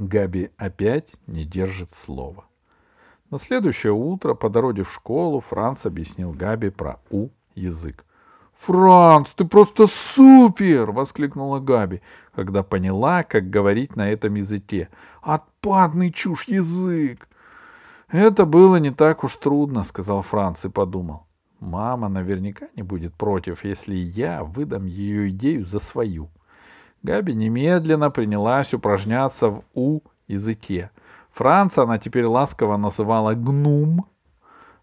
Габи опять не держит слова. На следующее утро по дороге в школу Франц объяснил Габи про «у» язык. «Франц, ты просто супер!» — воскликнула Габи, когда поняла, как говорить на этом языке. «Отпадный чушь язык!» «Это было не так уж трудно», — сказал Франц и подумал. «Мама наверняка не будет против, если я выдам ее идею за свою». Габи немедленно принялась упражняться в «у» языке. Франца она теперь ласково называла «гнум».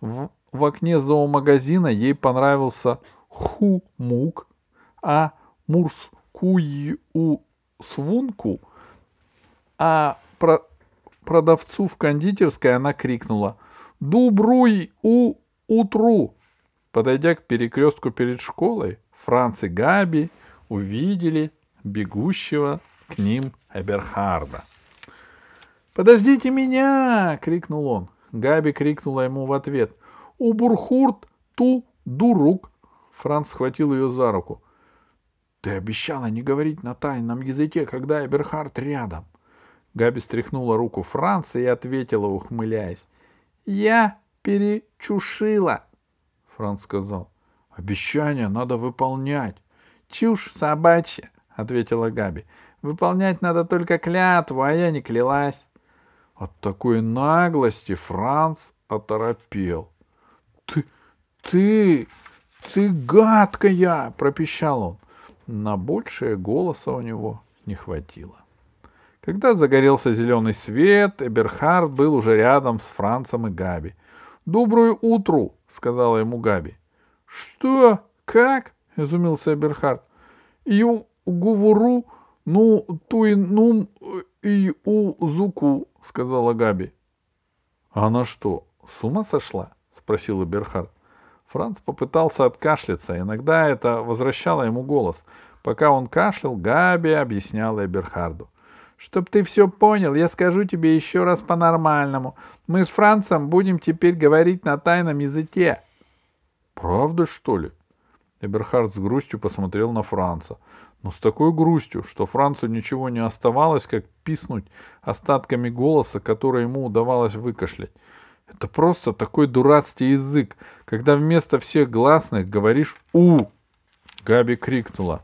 В, в окне зоомагазина ей понравился «ху-мук», а «мурскую свунку», а про продавцу в кондитерской она крикнула «Дубруй у утру!». Подойдя к перекрестку перед школой, Франц и Габи увидели бегущего к ним Эберхарда. «Подождите меня!» — крикнул он. Габи крикнула ему в ответ. «Убурхурт ту дурук!» Франц схватил ее за руку. «Ты обещала не говорить на тайном языке, когда Эберхард рядом!» Габи стряхнула руку Франца и ответила, ухмыляясь. «Я перечушила!» Франц сказал. «Обещание надо выполнять!» «Чушь собачья!» — ответила Габи. «Выполнять надо только клятву, а я не клялась». От такой наглости Франц оторопел. «Ты, ты, ты гадкая!» — пропищал он. На большее голоса у него не хватило. Когда загорелся зеленый свет, Эберхард был уже рядом с Францем и Габи. «Доброе утро!» — сказала ему Габи. «Что? Как?» — изумился Эберхард. «Я говорю, ну, туй нум и у зуку», — сказала Габи. «Она что, с ума сошла?» — спросил Эберхард. Франц попытался откашляться, иногда это возвращало ему голос. Пока он кашлял, Габи объясняла Эберхарду. Чтоб ты все понял, я скажу тебе еще раз по-нормальному. Мы с Францем будем теперь говорить на тайном языке. Правда, что ли? Эберхард с грустью посмотрел на Франца. Но с такой грустью, что Францу ничего не оставалось, как писнуть остатками голоса, который ему удавалось выкашлять. Это просто такой дурацкий язык, когда вместо всех гласных говоришь «у». Габи крикнула.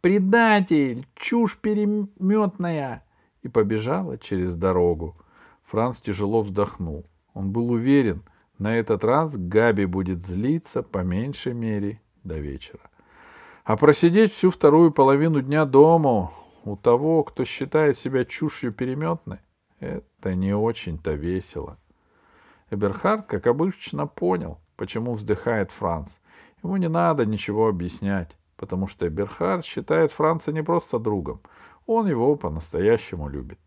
«Предатель! Чушь переметная!» и побежала через дорогу. Франц тяжело вздохнул. Он был уверен, на этот раз Габи будет злиться по меньшей мере до вечера. А просидеть всю вторую половину дня дома у того, кто считает себя чушью переметной, это не очень-то весело. Эберхард, как обычно, понял, почему вздыхает Франц. Ему не надо ничего объяснять потому что Эберхард считает Франца не просто другом, он его по-настоящему любит.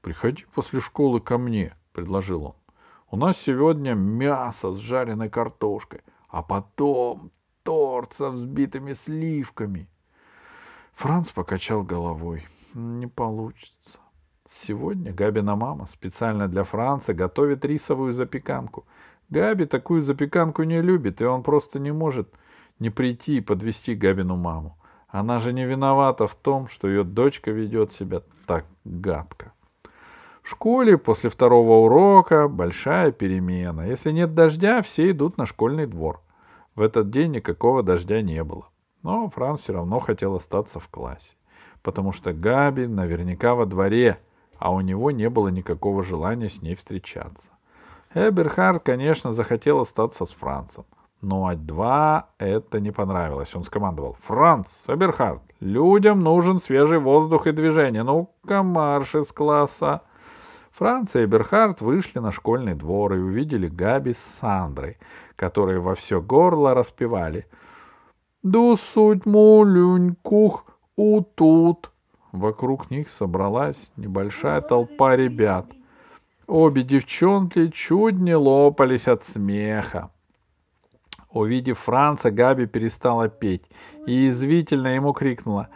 «Приходи после школы ко мне», — предложил он. «У нас сегодня мясо с жареной картошкой, а потом торт со взбитыми сливками». Франц покачал головой. «Не получится. Сегодня Габина мама специально для Франца готовит рисовую запеканку. Габи такую запеканку не любит, и он просто не может не прийти и подвести Габину маму. Она же не виновата в том, что ее дочка ведет себя так гадко. В школе после второго урока большая перемена. Если нет дождя, все идут на школьный двор. В этот день никакого дождя не было. Но Франц все равно хотел остаться в классе, потому что Габи наверняка во дворе, а у него не было никакого желания с ней встречаться. Эберхард, конечно, захотел остаться с Францем. Но два это не понравилось. Он скомандовал. «Франц, Эберхард, людям нужен свежий воздух и движение. Ну-ка, марш из класса!» Франц и Эберхард вышли на школьный двор и увидели Габи с Сандрой, которые во все горло распевали. «Ду суть мулюнькух у тут!» Вокруг них собралась небольшая толпа ребят. Обе девчонки чуть не лопались от смеха. Увидев Франца, Габи перестала петь и извительно ему крикнула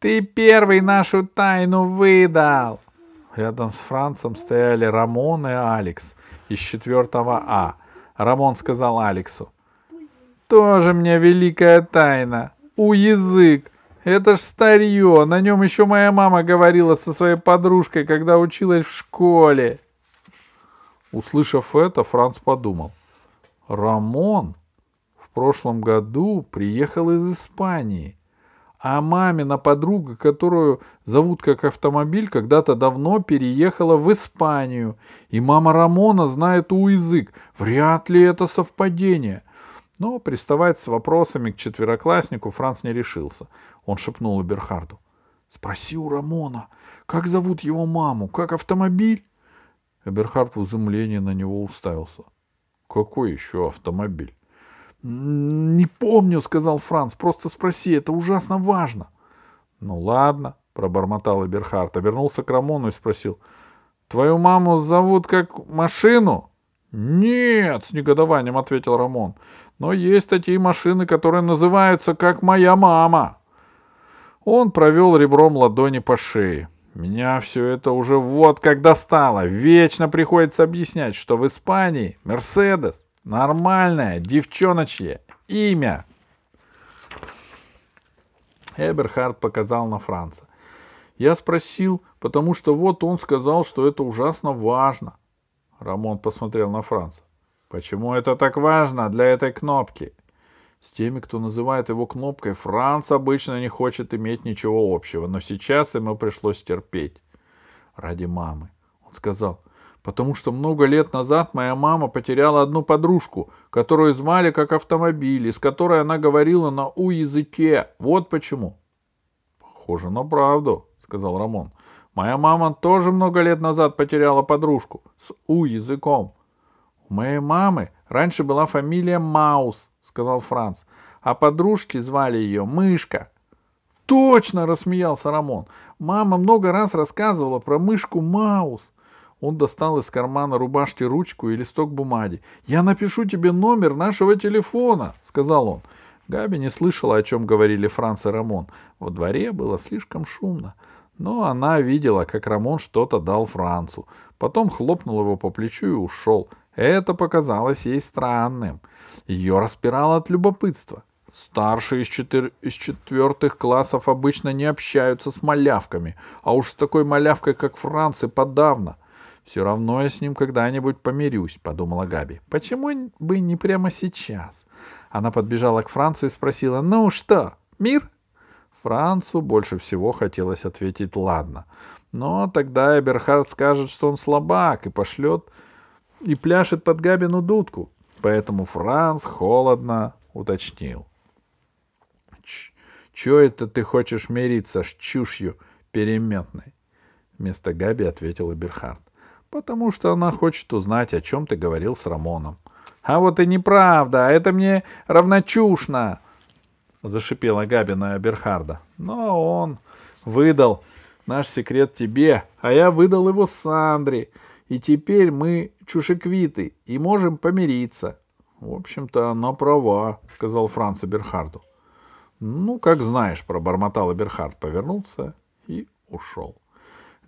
«Ты первый нашу тайну выдал!» Рядом с Францем стояли Рамон и Алекс из четвертого А. Рамон сказал Алексу «Тоже мне великая тайна! У язык! Это ж старье, на нем еще моя мама говорила со своей подружкой, когда училась в школе. Услышав это, Франц подумал. Рамон в прошлом году приехал из Испании, а мамина подруга, которую зовут как автомобиль, когда-то давно переехала в Испанию, и мама Рамона знает у язык. Вряд ли это совпадение. Но приставать с вопросами к четверокласснику Франц не решился. Он шепнул Эберхарду. «Спроси у Рамона, как зовут его маму, как автомобиль?» Эберхард в изумлении на него уставился. «Какой еще автомобиль?» «Не помню», — сказал Франц. «Просто спроси, это ужасно важно». «Ну ладно», — пробормотал Эберхард, обернулся к Рамону и спросил. «Твою маму зовут как машину?» «Нет», — с негодованием ответил Рамон. «Но есть такие машины, которые называются как моя мама». Он провел ребром ладони по шее. Меня все это уже вот как достало. Вечно приходится объяснять, что в Испании Мерседес — нормальное девчоночье имя. Эберхард показал на Франца. Я спросил, потому что вот он сказал, что это ужасно важно. Рамон посмотрел на Франца. Почему это так важно для этой кнопки? С теми, кто называет его кнопкой, Франц обычно не хочет иметь ничего общего, но сейчас ему пришлось терпеть. Ради мамы. Он сказал, потому что много лет назад моя мама потеряла одну подружку, которую звали как автомобиль, и с которой она говорила на У-языке. Вот почему. Похоже на правду, сказал Рамон. Моя мама тоже много лет назад потеряла подружку с У-языком. У моей мамы раньше была фамилия Маус, — сказал Франц. «А подружки звали ее Мышка». «Точно!» — рассмеялся Рамон. «Мама много раз рассказывала про мышку Маус». Он достал из кармана рубашки ручку и листок бумаги. «Я напишу тебе номер нашего телефона», — сказал он. Габи не слышала, о чем говорили Франц и Рамон. Во дворе было слишком шумно. Но она видела, как Рамон что-то дал Францу. Потом хлопнул его по плечу и ушел. Это показалось ей странным. Ее распирало от любопытства. Старшие из, четыр... из четвертых классов обычно не общаются с малявками, а уж с такой малявкой, как Франц, и подавно. Все равно я с ним когда-нибудь помирюсь, — подумала Габи. Почему бы не прямо сейчас? Она подбежала к Францу и спросила, ну что, мир? Францу больше всего хотелось ответить «ладно». Но тогда Эберхард скажет, что он слабак, и пошлет и пляшет под Габину дудку. Поэтому Франц холодно уточнил. «Чё это ты хочешь мириться с чушью переметной?» Вместо Габи ответил Эберхард. «Потому что она хочет узнать, о чем ты говорил с Рамоном». «А вот и неправда, это мне равночушно!» — зашипела Габи на Эберхарда. «Но он выдал наш секрет тебе, а я выдал его Сандре. И теперь мы чушеквиты и можем помириться. В общем-то, она права, сказал Франц Эберхарду. Ну, как знаешь, пробормотал Эберхард, повернулся и ушел.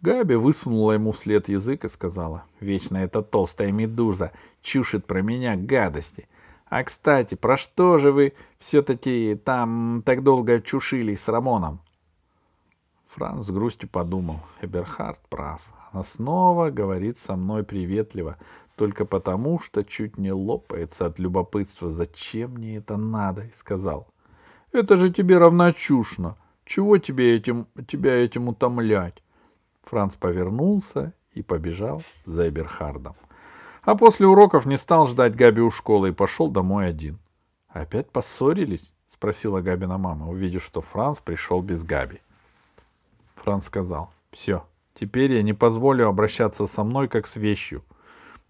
Габи высунула ему вслед язык и сказала, «Вечно эта толстая медуза чушит про меня гадости. А, кстати, про что же вы все-таки там так долго чушились с Рамоном?» Франц с грустью подумал, Эберхард прав. Она снова говорит со мной приветливо, только потому, что чуть не лопается от любопытства. Зачем мне это надо? Сказал. Это же тебе равночушно. Чего тебе этим, тебя этим утомлять? Франц повернулся и побежал за Эберхардом. А после уроков не стал ждать Габи у школы и пошел домой один. «Опять поссорились?» — спросила Габина мама, увидев, что Франц пришел без Габи. Франц сказал, «Все, теперь я не позволю обращаться со мной, как с вещью.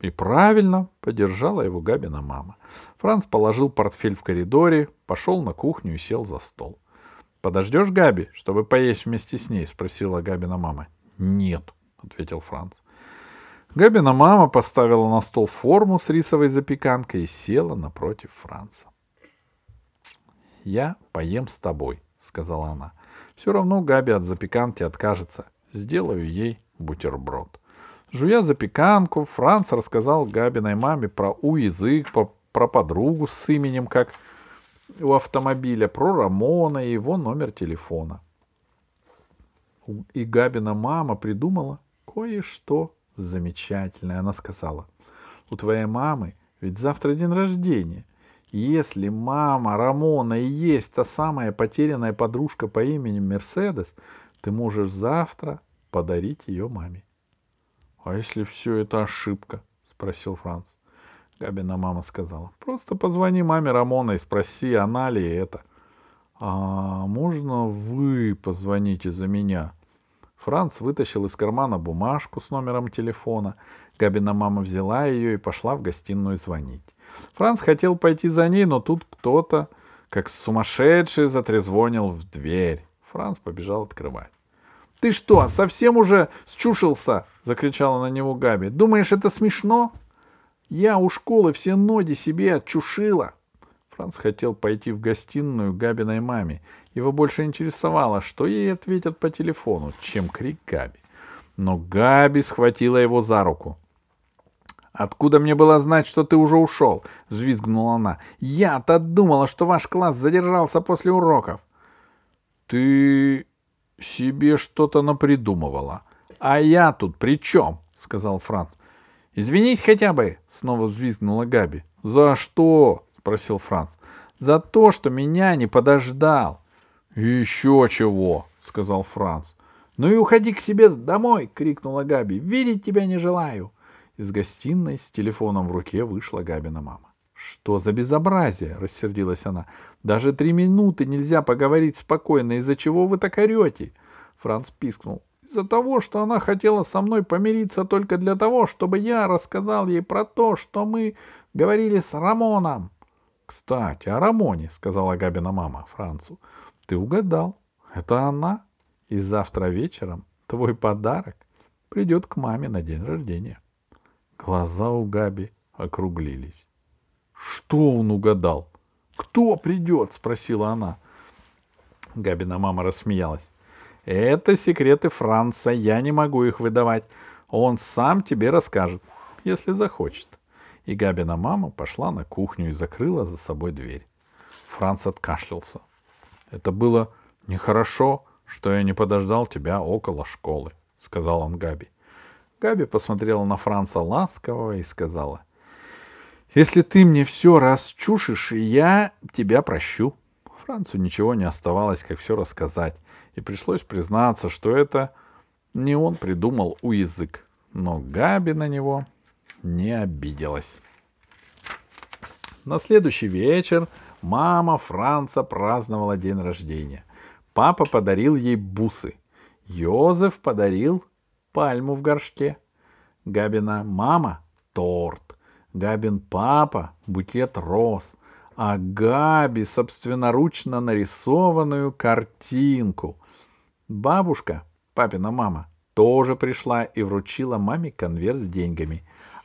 И правильно, поддержала его Габина мама. Франц положил портфель в коридоре, пошел на кухню и сел за стол. «Подождешь Габи, чтобы поесть вместе с ней?» — спросила Габина мама. «Нет», — ответил Франц. Габина мама поставила на стол форму с рисовой запеканкой и села напротив Франца. «Я поем с тобой», — сказала она. «Все равно Габи от запеканки откажется. Сделаю ей бутерброд». Жуя запеканку, Франц рассказал Габиной маме про У-язык, про подругу с именем как у автомобиля про Рамона и его номер телефона. И Габина мама придумала кое-что замечательное. Она сказала, у твоей мамы ведь завтра день рождения. Если мама Рамона и есть та самая потерянная подружка по имени Мерседес, ты можешь завтра подарить ее маме. — А если все это ошибка? — спросил Франц. Габина мама сказала. — Просто позвони маме Рамона и спроси, она ли это. — А можно вы позвоните за меня? Франц вытащил из кармана бумажку с номером телефона. Габина мама взяла ее и пошла в гостиную звонить. Франц хотел пойти за ней, но тут кто-то, как сумасшедший, затрезвонил в дверь. Франц побежал открывать. «Ты что, совсем уже счушился?» — закричала на него Габи. «Думаешь, это смешно?» «Я у школы все ноги себе отчушила». Франц хотел пойти в гостиную Габиной маме. Его больше интересовало, что ей ответят по телефону, чем крик Габи. Но Габи схватила его за руку. «Откуда мне было знать, что ты уже ушел?» — взвизгнула она. «Я-то думала, что ваш класс задержался после уроков». «Ты себе что-то напридумывала. А я тут при чем? сказал Франц. Извинись хотя бы, снова взвизгнула Габи. За что? Спросил Франц. За то, что меня не подождал. Еще чего, сказал Франц. Ну и уходи к себе домой, крикнула Габи. Видеть тебя не желаю. Из гостиной с телефоном в руке вышла Габина мама. «Что за безобразие?» — рассердилась она. «Даже три минуты нельзя поговорить спокойно. Из-за чего вы так орете?» Франц пискнул. «Из-за того, что она хотела со мной помириться только для того, чтобы я рассказал ей про то, что мы говорили с Рамоном». «Кстати, о Рамоне», — сказала Габина мама Францу. «Ты угадал. Это она. И завтра вечером твой подарок придет к маме на день рождения». Глаза у Габи округлились. Что он угадал? Кто придет? спросила она. Габина мама рассмеялась. Это секреты Франца, я не могу их выдавать. Он сам тебе расскажет, если захочет. И Габина мама пошла на кухню и закрыла за собой дверь. Франц откашлялся. Это было нехорошо, что я не подождал тебя около школы, сказал он Габи. Габи посмотрела на Франца ласково и сказала — если ты мне все расчушишь, я тебя прощу. Францу ничего не оставалось, как все рассказать, и пришлось признаться, что это не он придумал у язык, но Габи на него не обиделась. На следующий вечер мама Франца праздновала день рождения. Папа подарил ей бусы. Йозеф подарил пальму в горшке. Габина мама — торт. Габин папа — букет роз, а Габи — собственноручно нарисованную картинку. Бабушка, папина мама, тоже пришла и вручила маме конверт с деньгами,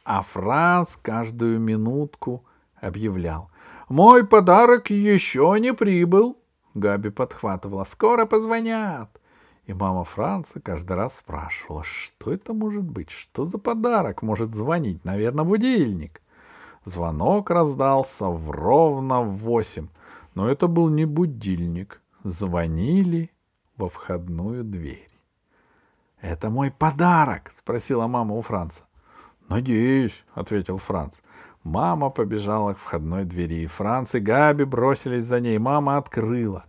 а Франц каждую минутку объявлял. «Мой подарок еще не прибыл!» Габи подхватывала. «Скоро позвонят!» И мама Франца каждый раз спрашивала, что это может быть, что за подарок может звонить, наверное, будильник. Звонок раздался в ровно в восемь, но это был не будильник. Звонили во входную дверь. — Это мой подарок? — спросила мама у Франца. — Надеюсь, — ответил Франц. Мама побежала к входной двери, и Франц и Габи бросились за ней. Мама открыла.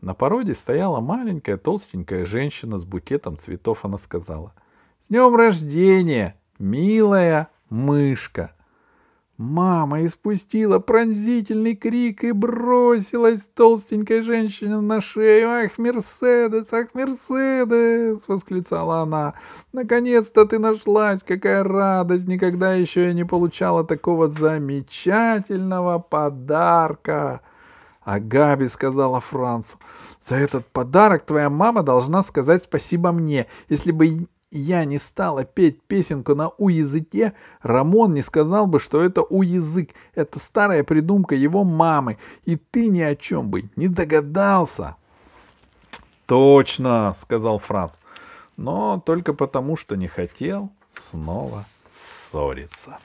На породе стояла маленькая толстенькая женщина с букетом цветов. Она сказала, — С днем рождения, милая мышка! Мама испустила пронзительный крик и бросилась толстенькой женщине на шею. «Ах, Мерседес! Ах, Мерседес!» — восклицала она. «Наконец-то ты нашлась! Какая радость! Никогда еще я не получала такого замечательного подарка!» А Габи сказала Францу, «За этот подарок твоя мама должна сказать спасибо мне. Если бы я не стала петь песенку на у-языке, Рамон не сказал бы, что это у-язык. Это старая придумка его мамы, и ты ни о чем бы не догадался». «Точно», — сказал Франц, но только потому, что не хотел снова ссориться.